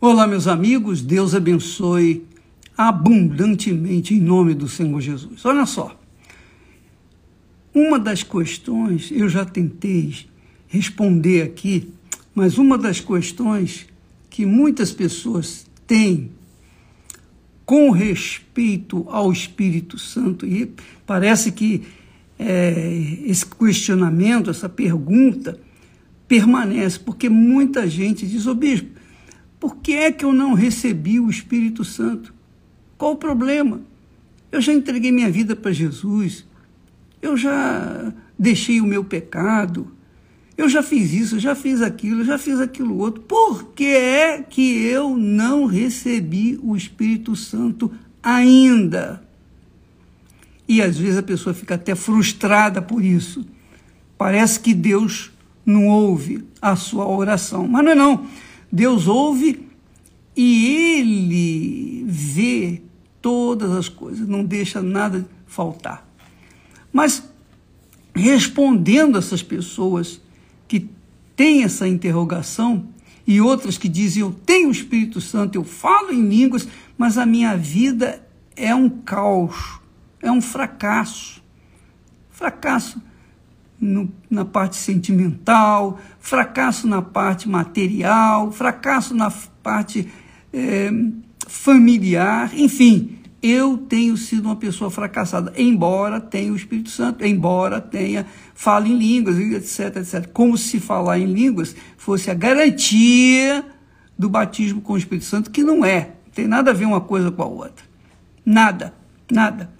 Olá, meus amigos, Deus abençoe abundantemente em nome do Senhor Jesus. Olha só, uma das questões, eu já tentei responder aqui, mas uma das questões que muitas pessoas têm com respeito ao Espírito Santo, e parece que é, esse questionamento, essa pergunta, permanece, porque muita gente diz, ô bispo, por que é que eu não recebi o Espírito Santo? Qual o problema? Eu já entreguei minha vida para Jesus, eu já deixei o meu pecado, eu já fiz isso, já fiz aquilo, já fiz aquilo outro. Por que é que eu não recebi o Espírito Santo ainda? E às vezes a pessoa fica até frustrada por isso. Parece que Deus não ouve a sua oração. Mas não é não. Deus ouve e ele vê todas as coisas, não deixa nada faltar. Mas respondendo essas pessoas que têm essa interrogação e outras que dizem eu tenho o Espírito Santo, eu falo em línguas, mas a minha vida é um caos, é um fracasso. Fracasso no, na parte sentimental, fracasso na parte material, fracasso na parte é, familiar, enfim, eu tenho sido uma pessoa fracassada, embora tenha o Espírito Santo, embora tenha, fale em línguas, etc, etc. Como se falar em línguas fosse a garantia do batismo com o Espírito Santo, que não é. Não tem nada a ver uma coisa com a outra. Nada, nada.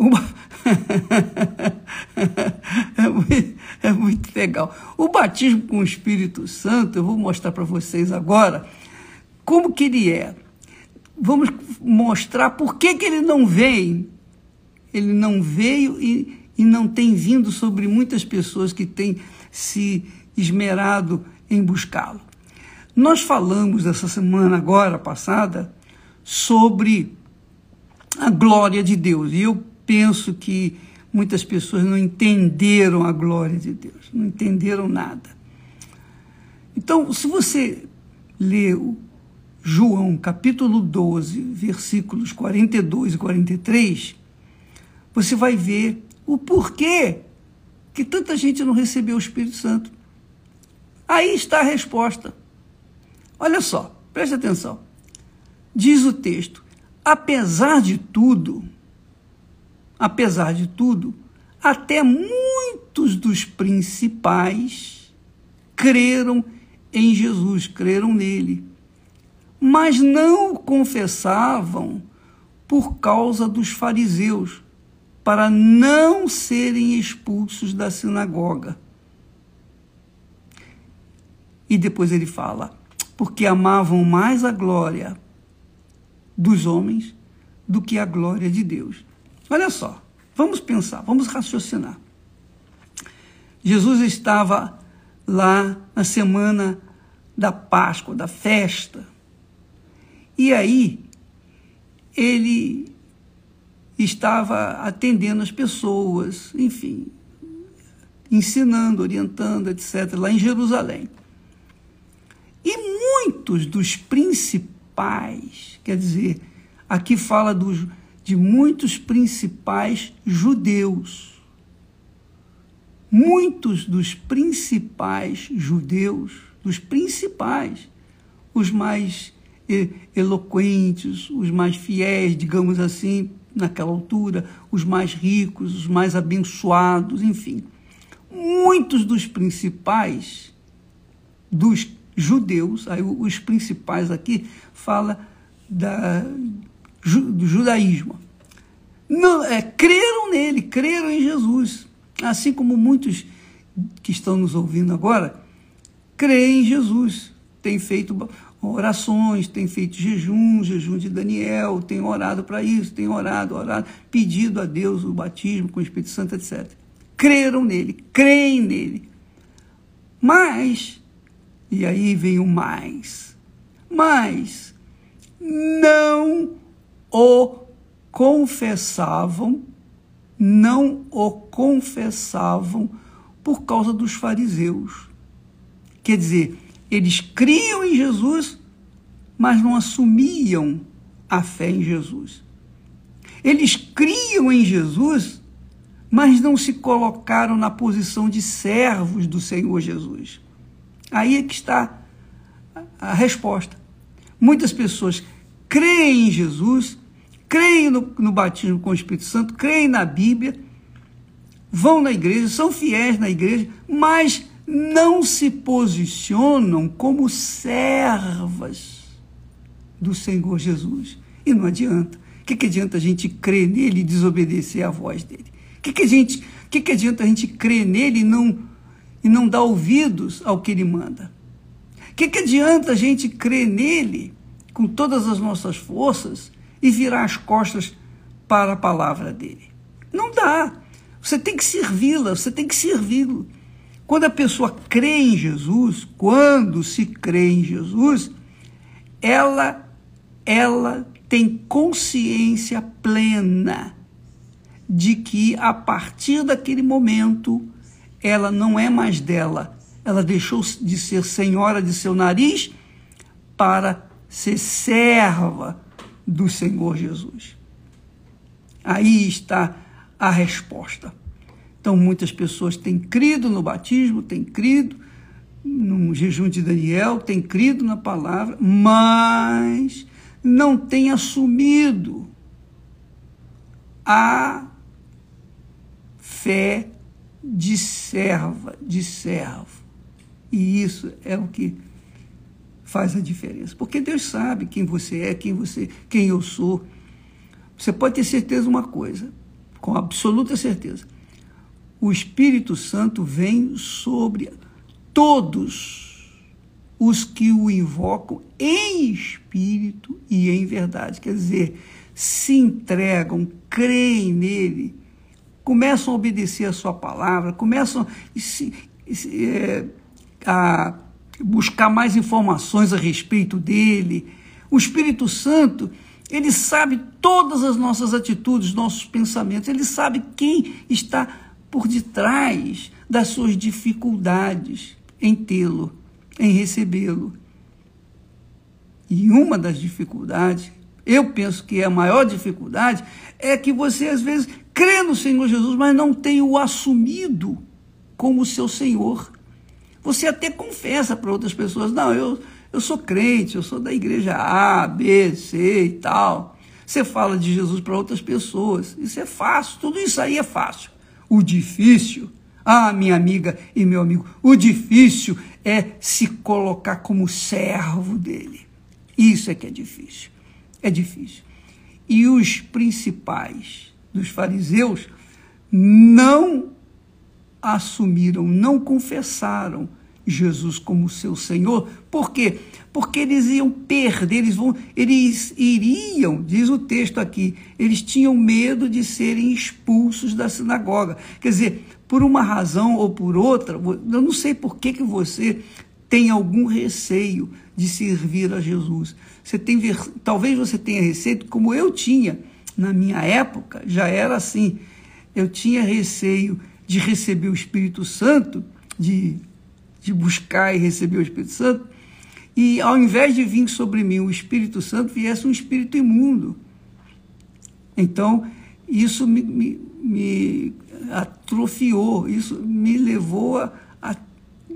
Uma... é, muito, é muito legal. O batismo com o Espírito Santo, eu vou mostrar para vocês agora como que ele é. Vamos mostrar por que, que ele não veio. Ele não veio e, e não tem vindo sobre muitas pessoas que têm se esmerado em buscá-lo. Nós falamos essa semana agora passada sobre a glória de Deus. E eu penso que muitas pessoas não entenderam a glória de Deus, não entenderam nada. Então, se você lê João capítulo 12, versículos 42 e 43, você vai ver o porquê que tanta gente não recebeu o Espírito Santo. Aí está a resposta. Olha só, preste atenção. Diz o texto: apesar de tudo, apesar de tudo, até muitos dos principais creram em Jesus, creram nele, mas não o confessavam por causa dos fariseus, para não serem expulsos da sinagoga. E depois ele fala, porque amavam mais a glória dos homens do que a glória de Deus. Olha só, vamos pensar, vamos raciocinar. Jesus estava lá na semana da Páscoa, da festa. E aí, ele estava atendendo as pessoas, enfim, ensinando, orientando, etc., lá em Jerusalém. E muitos dos principais, quer dizer, aqui fala dos de muitos principais judeus. Muitos dos principais judeus, dos principais, os mais eloquentes, os mais fiéis, digamos assim, naquela altura, os mais ricos, os mais abençoados, enfim. Muitos dos principais dos judeus, aí os principais aqui fala da do judaísmo. Não, é, creram nele, creram em Jesus. Assim como muitos que estão nos ouvindo agora, creem em Jesus. Tem feito orações, tem feito jejum, jejum de Daniel, tem orado para isso, tem orado, orado, pedido a Deus o batismo com o Espírito Santo, etc. Creram nele, creem nele. Mas, e aí vem o mais, mas não o confessavam, não o confessavam por causa dos fariseus. Quer dizer, eles criam em Jesus, mas não assumiam a fé em Jesus. Eles criam em Jesus, mas não se colocaram na posição de servos do Senhor Jesus. Aí é que está a resposta. Muitas pessoas creem em Jesus, creem no, no batismo com o Espírito Santo, creem na Bíblia, vão na igreja, são fiéis na igreja, mas não se posicionam como servas do Senhor Jesus. E não adianta. O que, que adianta a gente crer nele e desobedecer à voz dele? O que, que, a gente, que, que adianta a gente crer nele e não, e não dar ouvidos ao que ele manda? O que, que adianta a gente crer nele com todas as nossas forças e virar as costas para a palavra dele? Não dá. Você tem que servi-la, você tem que servi-lo. Quando a pessoa crê em Jesus, quando se crê em Jesus, ela ela tem consciência plena de que a partir daquele momento ela não é mais dela. Ela deixou de ser senhora de seu nariz para ser serva do Senhor Jesus. Aí está a resposta. Então, muitas pessoas têm crido no batismo, têm crido no jejum de Daniel, têm crido na palavra, mas não têm assumido a fé de serva, de servo. E isso é o que faz a diferença. Porque Deus sabe quem você é, quem você, quem eu sou. Você pode ter certeza de uma coisa, com absoluta certeza. O Espírito Santo vem sobre todos os que o invocam em espírito e em verdade. Quer dizer, se entregam, creem nele, começam a obedecer a sua palavra, começam é, a buscar mais informações a respeito dele. O Espírito Santo ele sabe todas as nossas atitudes, nossos pensamentos, ele sabe quem está por detrás das suas dificuldades em tê-lo, em recebê-lo. E uma das dificuldades, eu penso que é a maior dificuldade, é que você às vezes crê no Senhor Jesus, mas não tem o assumido como seu Senhor. Você até confessa para outras pessoas, não, eu eu sou crente, eu sou da igreja A, B, C e tal. Você fala de Jesus para outras pessoas. Isso é fácil, tudo isso aí é fácil. O difícil, ah, minha amiga e meu amigo, o difícil é se colocar como servo dele. Isso é que é difícil. É difícil. E os principais dos fariseus não assumiram, não confessaram Jesus como seu Senhor. Por quê? Porque eles iam perder, eles, vão, eles iriam, diz o texto aqui, eles tinham medo de serem expulsos da sinagoga. Quer dizer, por uma razão ou por outra, eu não sei por que, que você tem algum receio de servir a Jesus. Você tem, talvez você tenha receio, como eu tinha na minha época, já era assim. Eu tinha receio de receber o Espírito Santo, de de buscar e receber o Espírito Santo, e ao invés de vir sobre mim o Espírito Santo, viesse um espírito imundo. Então, isso me, me, me atrofiou, isso me levou a, a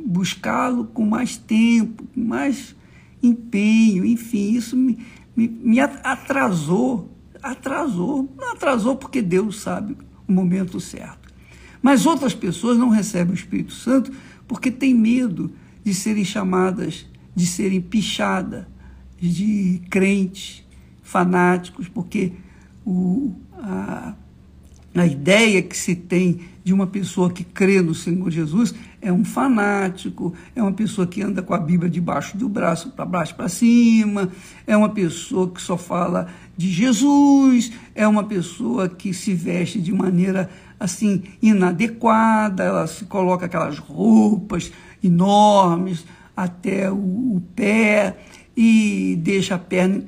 buscá-lo com mais tempo, com mais empenho, enfim, isso me, me, me atrasou, atrasou, não atrasou porque Deus sabe o momento certo. Mas outras pessoas não recebem o Espírito Santo porque tem medo de serem chamadas, de serem pichadas de crentes fanáticos, porque o, a, a ideia que se tem de uma pessoa que crê no Senhor Jesus é um fanático, é uma pessoa que anda com a Bíblia debaixo do braço, para baixo para cima, é uma pessoa que só fala de Jesus, é uma pessoa que se veste de maneira assim inadequada, ela se coloca aquelas roupas enormes até o, o pé e deixa a perna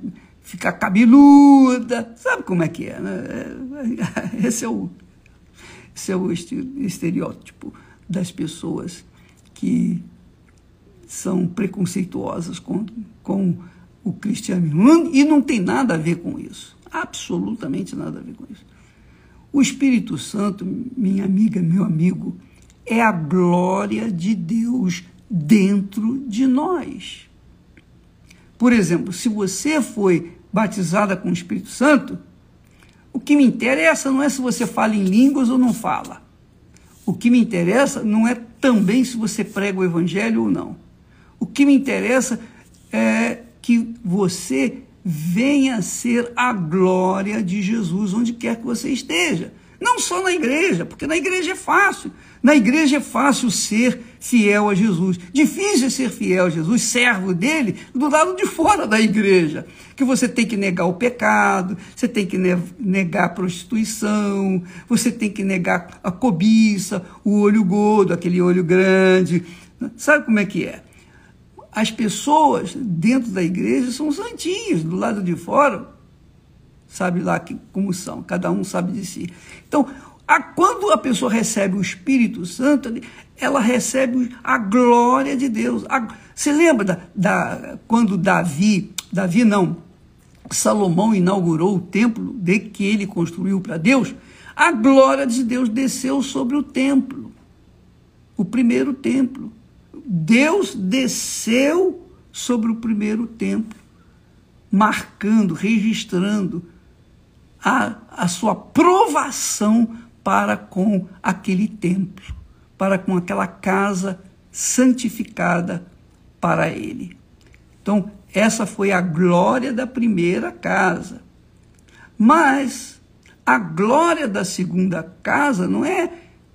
ficar cabeluda. Sabe como é que é, né? Esse é o, esse é o estereótipo das pessoas que são preconceituosas com, com o cristianismo. E não tem nada a ver com isso. Absolutamente nada a ver com isso. O Espírito Santo, minha amiga, meu amigo, é a glória de Deus dentro de nós. Por exemplo, se você foi batizada com o Espírito Santo, o que me interessa não é se você fala em línguas ou não fala. O que me interessa não é também se você prega o evangelho ou não. O que me interessa é que você venha ser a glória de Jesus onde quer que você esteja. Não só na igreja, porque na igreja é fácil. Na igreja é fácil ser fiel a Jesus. Difícil é ser fiel a Jesus, servo dele, do lado de fora da igreja. Que você tem que negar o pecado, você tem que negar a prostituição, você tem que negar a cobiça, o olho gordo, aquele olho grande. Sabe como é que é? As pessoas dentro da igreja são santinhas, do lado de fora, sabe lá que, como são, cada um sabe de si. Então, a, quando a pessoa recebe o Espírito Santo, ela recebe a glória de Deus. A, você lembra da, da, quando Davi, Davi não, Salomão inaugurou o templo de que ele construiu para Deus? A glória de Deus desceu sobre o templo, o primeiro templo. Deus desceu sobre o primeiro templo, marcando, registrando a, a sua provação para com aquele templo, para com aquela casa santificada para ele. Então, essa foi a glória da primeira casa. Mas a glória da segunda casa não é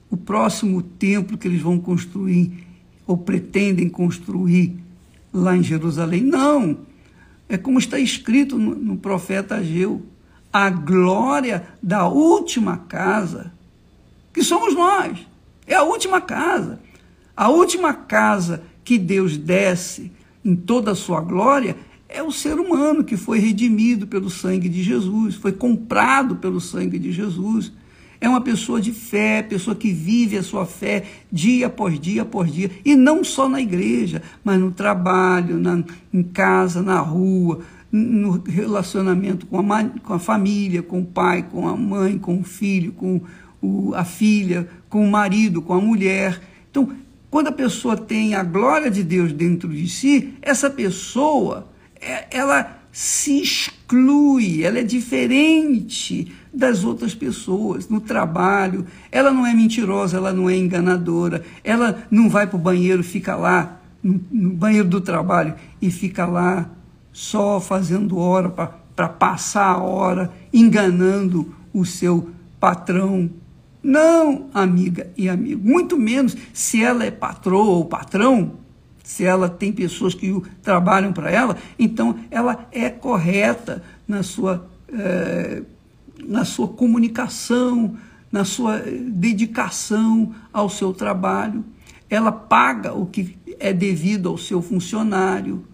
o próximo templo que eles vão construir ou pretendem construir lá em Jerusalém. Não. É como está escrito no, no profeta Ageu a glória da última casa, que somos nós. É a última casa. A última casa que Deus desce em toda a sua glória é o ser humano que foi redimido pelo sangue de Jesus, foi comprado pelo sangue de Jesus. É uma pessoa de fé, pessoa que vive a sua fé dia após dia após dia, e não só na igreja, mas no trabalho, na, em casa, na rua, no relacionamento com a, com a família, com o pai, com a mãe, com o filho, com o, a filha, com o marido, com a mulher. Então, quando a pessoa tem a glória de Deus dentro de si, essa pessoa, é, ela se exclui, ela é diferente das outras pessoas no trabalho. Ela não é mentirosa, ela não é enganadora, ela não vai para o banheiro, fica lá, no, no banheiro do trabalho, e fica lá só fazendo hora para passar a hora, enganando o seu patrão. Não, amiga e amigo, muito menos se ela é patroa ou patrão, se ela tem pessoas que trabalham para ela, então ela é correta na sua, é, na sua comunicação, na sua dedicação ao seu trabalho. Ela paga o que é devido ao seu funcionário.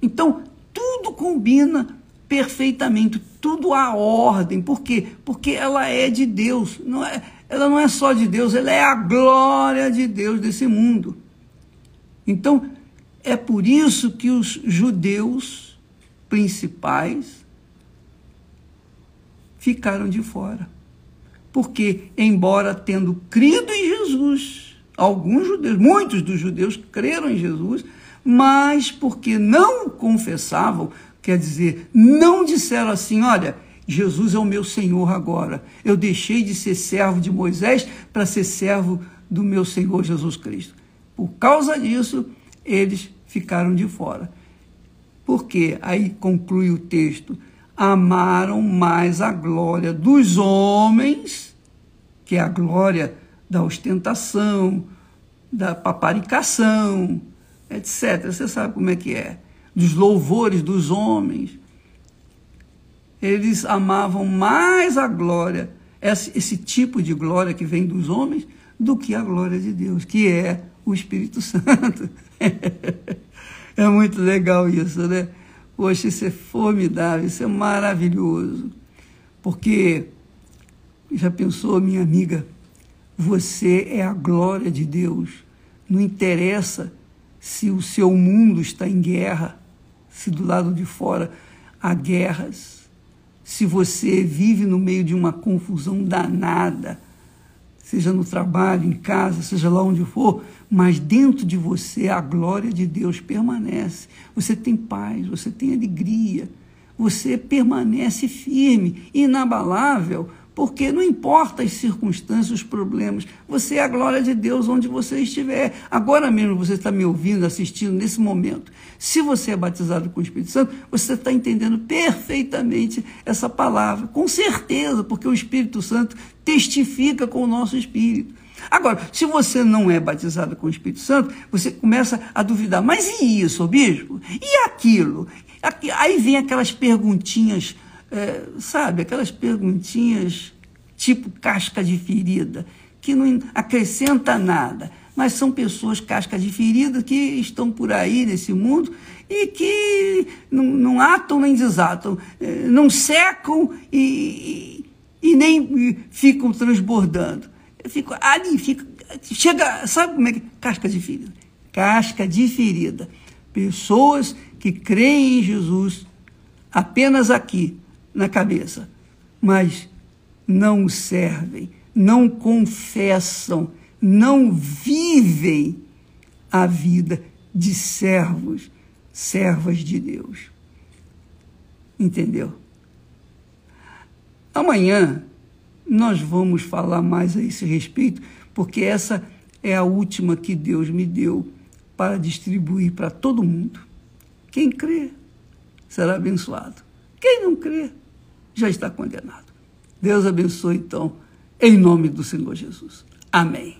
Então, tudo combina perfeitamente, tudo a ordem. Por quê? Porque ela é de Deus. Não é, ela não é só de Deus, ela é a glória de Deus desse mundo. Então, é por isso que os judeus principais ficaram de fora. Porque, embora tendo crido em Jesus, alguns judeus, muitos dos judeus creram em Jesus, mas porque não confessavam, quer dizer, não disseram assim: olha, Jesus é o meu Senhor agora. Eu deixei de ser servo de Moisés para ser servo do meu Senhor Jesus Cristo. Por causa disso, eles ficaram de fora. Porque aí conclui o texto: amaram mais a glória dos homens, que é a glória da ostentação, da paparicação, etc. Você sabe como é que é. Dos louvores dos homens. Eles amavam mais a glória, esse, tipo de glória que vem dos homens, do que a glória de Deus, que é o Espírito Santo. é muito legal isso, né? Poxa, isso é formidável, isso é maravilhoso. Porque, já pensou, minha amiga, você é a glória de Deus. Não interessa se o seu mundo está em guerra, se do lado de fora há guerras, se você vive no meio de uma confusão danada, seja no trabalho, em casa, seja lá onde for, mas dentro de você a glória de Deus permanece. Você tem paz, você tem alegria, você permanece firme, inabalável, porque não importa as circunstâncias, os problemas, você é a glória de Deus onde você estiver. Agora mesmo você está me ouvindo, assistindo nesse momento. Se você é batizado com o Espírito Santo, você está entendendo perfeitamente essa palavra, com certeza, porque o Espírito Santo testifica com o nosso espírito. Agora, se você não é batizado com o Espírito Santo, você começa a duvidar, mas e isso, bispo? E aquilo? Aí vem aquelas perguntinhas é, sabe, aquelas perguntinhas tipo casca de ferida, que não acrescenta nada, mas são pessoas casca de ferida que estão por aí nesse mundo e que não, atam nem desatam, é, não secam e, e, e nem ficam transbordando. Fico ali, fica, chega, sabe como é que casca de ferida? Casca de ferida. Pessoas que creem em Jesus apenas aqui, na cabeça, mas não servem, não confessam, não vivem a vida de servos, servas de Deus. Entendeu? Amanhã nós vamos falar mais a esse respeito, porque essa é a última que Deus me deu para distribuir para todo mundo. Quem crê será abençoado. Quem não crê já está condenado. Deus abençoe, então, em nome do Senhor Jesus. Amém.